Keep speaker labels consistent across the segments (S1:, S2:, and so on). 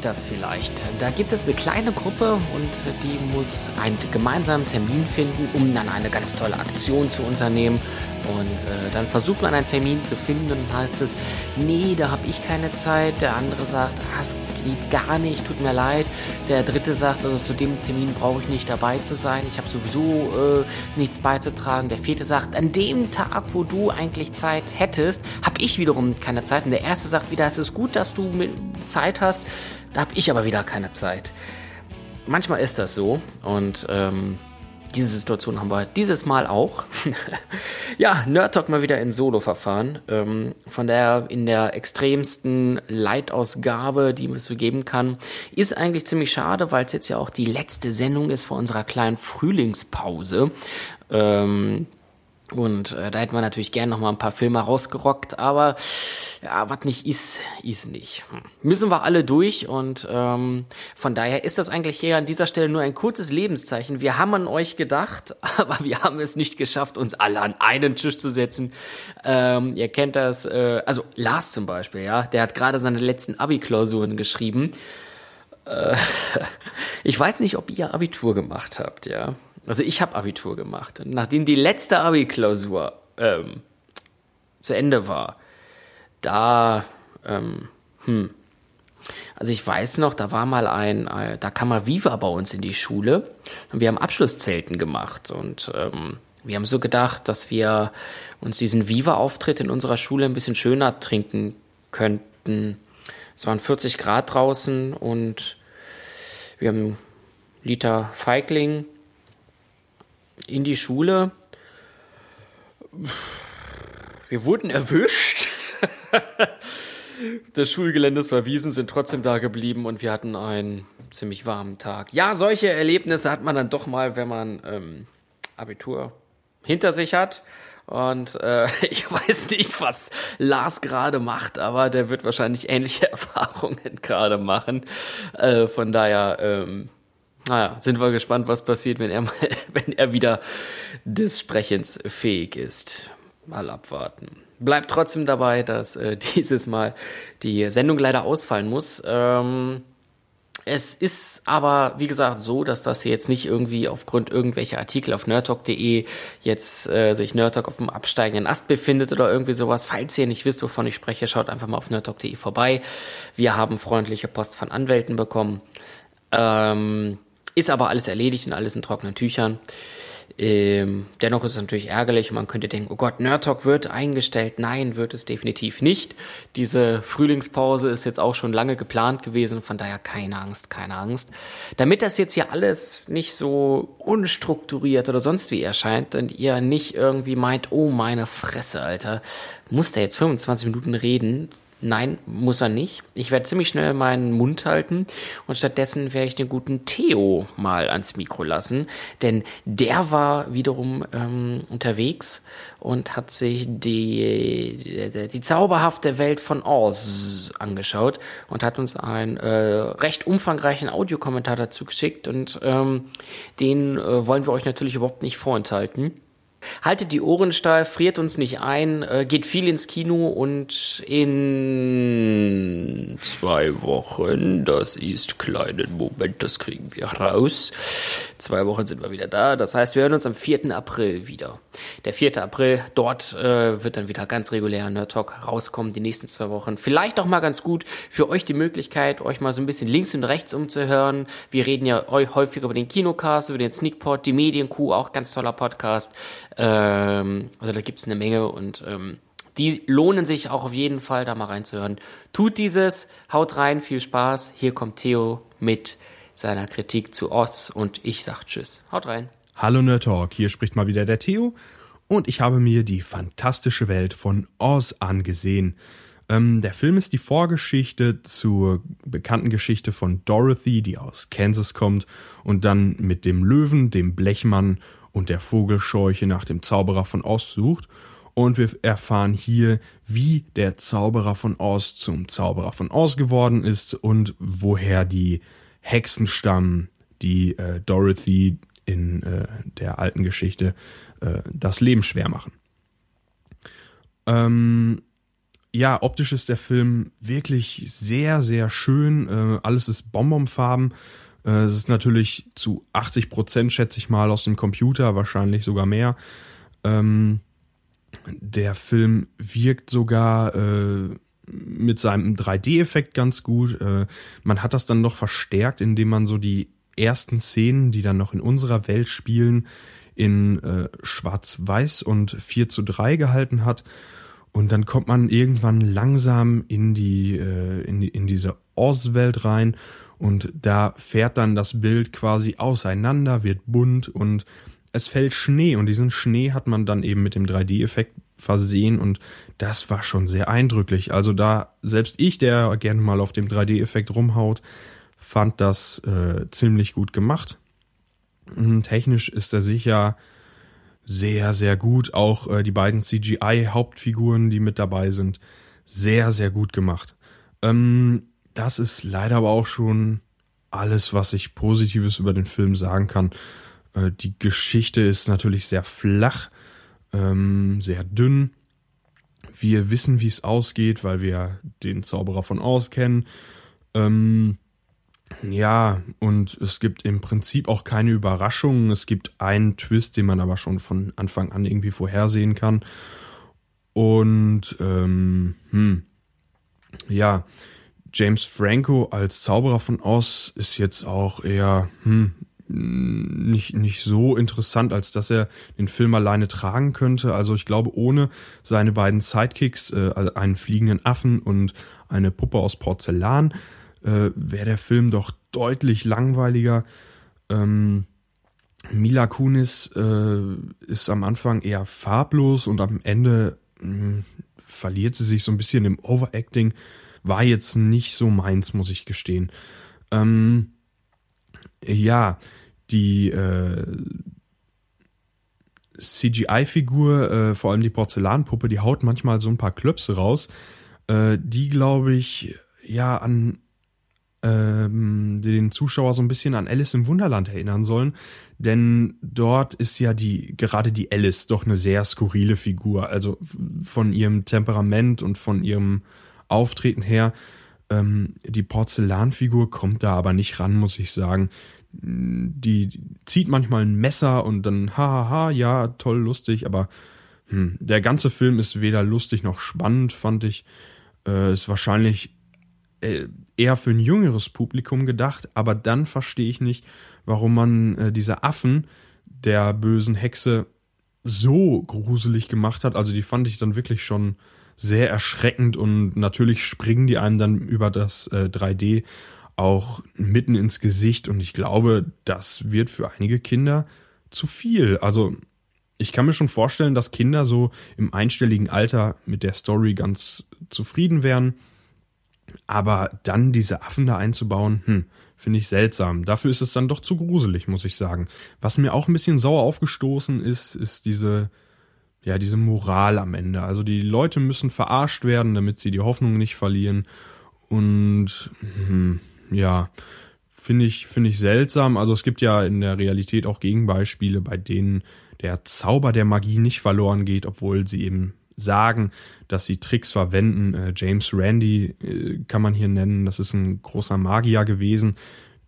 S1: kennt das vielleicht. Da gibt es eine kleine Gruppe und die muss einen gemeinsamen Termin finden, um dann eine ganz tolle Aktion zu unternehmen. Und äh, dann versucht man einen Termin zu finden und heißt es, nee, da habe ich keine Zeit. Der andere sagt, ah, es geht gar nicht, tut mir leid. Der dritte sagt, also zu dem Termin brauche ich nicht dabei zu sein. Ich habe sowieso äh, nichts beizutragen. Der vierte sagt, an dem Tag, wo du eigentlich Zeit hättest, habe ich wiederum keine Zeit. Und der erste sagt wieder, es ist gut, dass du Zeit hast. Da habe ich aber wieder keine Zeit. Manchmal ist das so und ähm, diese Situation haben wir dieses Mal auch. ja, Nerd Talk mal wieder in Solo-Verfahren. Ähm, von der in der extremsten Leitausgabe, die es so geben kann. Ist eigentlich ziemlich schade, weil es jetzt ja auch die letzte Sendung ist vor unserer kleinen Frühlingspause. Ähm, und äh, da hätten wir natürlich gern noch mal ein paar Filme rausgerockt, aber ja, was nicht ist, ist nicht. Hm. Müssen wir alle durch und ähm, von daher ist das eigentlich hier an dieser Stelle nur ein kurzes Lebenszeichen. Wir haben an euch gedacht, aber wir haben es nicht geschafft, uns alle an einen Tisch zu setzen. Ähm, ihr kennt das, äh, also Lars zum Beispiel, ja, der hat gerade seine letzten Abi-Klausuren geschrieben. Äh, ich weiß nicht, ob ihr Abitur gemacht habt, ja. Also ich habe Abitur gemacht. Und nachdem die letzte Abi-Klausur ähm, zu Ende war, da, ähm, hm, also ich weiß noch, da war mal ein, äh, da kam mal Viva bei uns in die Schule und wir haben Abschlusszelten gemacht und ähm, wir haben so gedacht, dass wir uns diesen Viva-Auftritt in unserer Schule ein bisschen schöner trinken könnten. Es waren 40 Grad draußen und wir haben Liter Feigling in die Schule. Wir wurden erwischt. das Schulgelände ist verwiesen, sind trotzdem da geblieben und wir hatten einen ziemlich warmen Tag. Ja, solche Erlebnisse hat man dann doch mal, wenn man ähm, Abitur hinter sich hat. Und äh, ich weiß nicht, was Lars gerade macht, aber der wird wahrscheinlich ähnliche Erfahrungen gerade machen. Äh, von daher, ähm, naja, sind wir gespannt, was passiert, wenn er mal, wenn er wieder des Sprechens fähig ist. Mal abwarten. Bleibt trotzdem dabei, dass äh, dieses Mal die Sendung leider ausfallen muss. Ähm, es ist aber, wie gesagt, so, dass das jetzt nicht irgendwie aufgrund irgendwelcher Artikel auf nerdtalk.de jetzt äh, sich Nerdtalk auf dem absteigenden Ast befindet oder irgendwie sowas. Falls ihr nicht wisst, wovon ich spreche, schaut einfach mal auf nerdtalk.de vorbei. Wir haben freundliche Post von Anwälten bekommen. Ähm, ist aber alles erledigt und alles in trockenen Tüchern. Ähm, dennoch ist es natürlich ärgerlich und man könnte denken, oh Gott, Nerd Talk wird eingestellt. Nein, wird es definitiv nicht. Diese Frühlingspause ist jetzt auch schon lange geplant gewesen, von daher keine Angst, keine Angst. Damit das jetzt hier alles nicht so unstrukturiert oder sonst wie erscheint und ihr nicht irgendwie meint, oh meine Fresse, Alter, muss der jetzt 25 Minuten reden, Nein, muss er nicht. Ich werde ziemlich schnell meinen Mund halten und stattdessen werde ich den guten Theo mal ans Mikro lassen, denn der war wiederum ähm, unterwegs und hat sich die, die, die zauberhafte Welt von Oz angeschaut und hat uns einen äh, recht umfangreichen Audiokommentar dazu geschickt und ähm, den äh, wollen wir euch natürlich überhaupt nicht vorenthalten. Haltet die Ohren steif, friert uns nicht ein, äh, geht viel ins Kino und in zwei Wochen, das ist kleinen Moment, das kriegen wir raus. Zwei Wochen sind wir wieder da. Das heißt, wir hören uns am 4. April wieder. Der 4. April, dort äh, wird dann wieder ganz regulär Nerd Talk rauskommen, die nächsten zwei Wochen. Vielleicht auch mal ganz gut für euch die Möglichkeit, euch mal so ein bisschen links und rechts umzuhören. Wir reden ja häufig über den Kinocast, über den Sneakpot, die Medienkuh, auch ganz toller Podcast. Ähm, also da gibt's eine Menge und ähm, die lohnen sich auch auf jeden Fall, da mal reinzuhören. Tut dieses, haut rein, viel Spaß. Hier kommt Theo mit seiner Kritik zu Oz und ich sag Tschüss. Haut rein.
S2: Hallo Nerd Talk, hier spricht mal wieder der Theo und ich habe mir die fantastische Welt von Oz angesehen. Ähm, der Film ist die Vorgeschichte zur bekannten Geschichte von Dorothy, die aus Kansas kommt und dann mit dem Löwen, dem Blechmann und der Vogelscheuche nach dem Zauberer von Oz sucht. Und wir erfahren hier, wie der Zauberer von Oz zum Zauberer von Oz geworden ist und woher die Hexen stammen, die äh, Dorothy in äh, der alten Geschichte äh, das Leben schwer machen. Ähm, ja, optisch ist der Film wirklich sehr, sehr schön. Äh, alles ist Bonbonfarben. Äh, es ist natürlich zu 80 Prozent, schätze ich mal, aus dem Computer, wahrscheinlich sogar mehr. Ähm, der Film wirkt sogar äh, mit seinem 3D-Effekt ganz gut. Äh, man hat das dann noch verstärkt, indem man so die ersten Szenen, die dann noch in unserer Welt spielen, in äh, Schwarz-Weiß und 4 zu 3 gehalten hat. Und dann kommt man irgendwann langsam in die, äh, in, die in diese Oz-Welt rein und da fährt dann das Bild quasi auseinander, wird bunt und es fällt Schnee und diesen Schnee hat man dann eben mit dem 3D-Effekt versehen und das war schon sehr eindrücklich. Also da selbst ich, der gerne mal auf dem 3D-Effekt rumhaut, fand das äh, ziemlich gut gemacht. Hm, technisch ist er sicher sehr, sehr gut. Auch äh, die beiden CGI-Hauptfiguren, die mit dabei sind, sehr, sehr gut gemacht. Ähm, das ist leider aber auch schon alles, was ich Positives über den Film sagen kann. Äh, die Geschichte ist natürlich sehr flach, ähm, sehr dünn. Wir wissen, wie es ausgeht, weil wir den Zauberer von Oz kennen. Ähm, ja, und es gibt im Prinzip auch keine Überraschungen. Es gibt einen Twist, den man aber schon von Anfang an irgendwie vorhersehen kann. Und ähm, hm, ja, James Franco als Zauberer von Oz ist jetzt auch eher hm, nicht, nicht so interessant, als dass er den Film alleine tragen könnte. Also ich glaube, ohne seine beiden Sidekicks, äh, also einen fliegenden Affen und eine Puppe aus Porzellan, äh, wäre der Film doch deutlich langweiliger. Ähm, Mila Kunis äh, ist am Anfang eher farblos und am Ende mh, hm, verliert sie sich so ein bisschen im Overacting. War jetzt nicht so meins, muss ich gestehen. Ähm, ja, die äh, CGI-Figur, äh, vor allem die Porzellanpuppe, die haut manchmal so ein paar Klöpse raus, äh, die, glaube ich, ja an ähm, den Zuschauer so ein bisschen an Alice im Wunderland erinnern sollen, denn dort ist ja die gerade die Alice doch eine sehr skurrile Figur, also von ihrem Temperament und von ihrem Auftreten her. Ähm, die Porzellanfigur kommt da aber nicht ran, muss ich sagen die zieht manchmal ein Messer und dann hahaha, ja, toll, lustig, aber hm, der ganze Film ist weder lustig noch spannend, fand ich. Äh, ist wahrscheinlich äh, eher für ein jüngeres Publikum gedacht, aber dann verstehe ich nicht, warum man äh, diese Affen der bösen Hexe so gruselig gemacht hat. Also die fand ich dann wirklich schon sehr erschreckend und natürlich springen die einem dann über das äh, 3D auch mitten ins Gesicht und ich glaube, das wird für einige Kinder zu viel. Also ich kann mir schon vorstellen, dass Kinder so im einstelligen Alter mit der Story ganz zufrieden wären. Aber dann diese Affen da einzubauen, hm, finde ich seltsam. Dafür ist es dann doch zu gruselig, muss ich sagen. Was mir auch ein bisschen sauer aufgestoßen ist, ist diese, ja, diese Moral am Ende. Also die Leute müssen verarscht werden, damit sie die Hoffnung nicht verlieren. Und hm, ja, finde ich, finde ich seltsam. Also es gibt ja in der Realität auch Gegenbeispiele, bei denen der Zauber der Magie nicht verloren geht, obwohl sie eben sagen, dass sie Tricks verwenden. Äh, James Randy äh, kann man hier nennen. Das ist ein großer Magier gewesen,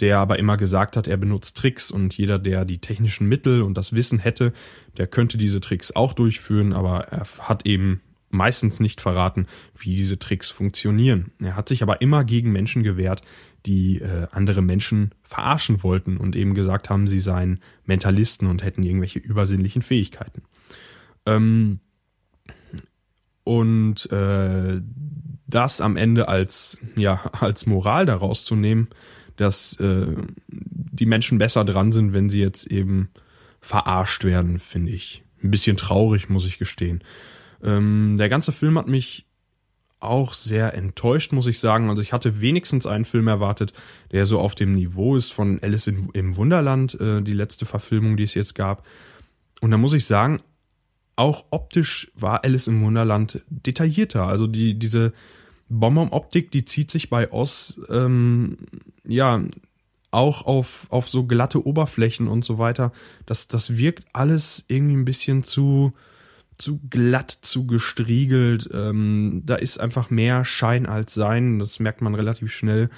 S2: der aber immer gesagt hat, er benutzt Tricks und jeder, der die technischen Mittel und das Wissen hätte, der könnte diese Tricks auch durchführen, aber er hat eben meistens nicht verraten, wie diese Tricks funktionieren. Er hat sich aber immer gegen Menschen gewehrt, die äh, andere Menschen verarschen wollten und eben gesagt haben, sie seien Mentalisten und hätten irgendwelche übersinnlichen Fähigkeiten. Ähm, und äh, das am Ende als ja als Moral daraus zu nehmen, dass äh, die Menschen besser dran sind, wenn sie jetzt eben verarscht werden, finde ich ein bisschen traurig, muss ich gestehen. Ähm, der ganze Film hat mich auch sehr enttäuscht, muss ich sagen. Also ich hatte wenigstens einen Film erwartet, der so auf dem Niveau ist von Alice in, im Wunderland, äh, die letzte Verfilmung, die es jetzt gab. Und da muss ich sagen, auch optisch war Alice im Wunderland detaillierter. Also die, diese Bonbon-Optik, die zieht sich bei Oz, ähm, ja, auch auf, auf so glatte Oberflächen und so weiter. Das, das wirkt alles irgendwie ein bisschen zu, zu glatt, zu gestriegelt. Ähm, da ist einfach mehr Schein als Sein. Das merkt man relativ schnell.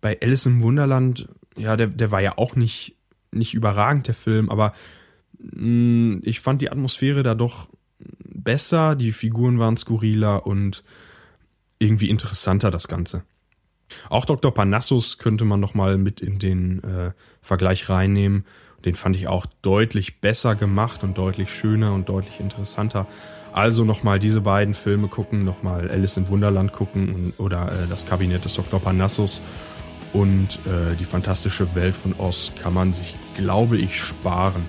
S2: Bei Alice im Wunderland, ja, der, der war ja auch nicht, nicht überragend, der Film, aber mh, mm, ich fand die Atmosphäre da doch besser, die Figuren waren skurriler und irgendwie interessanter, das Ganze. Auch Dr. Parnassus könnte man noch mal mit in den äh, Vergleich reinnehmen. Den fand ich auch deutlich besser gemacht und deutlich schöner und deutlich interessanter. Also nochmal diese beiden Filme gucken, nochmal Alice im Wunderland gucken oder äh, das Kabinett des Dr. Parnassus und äh, die fantastische Welt von Oz kann man sich, glaube ich, sparen.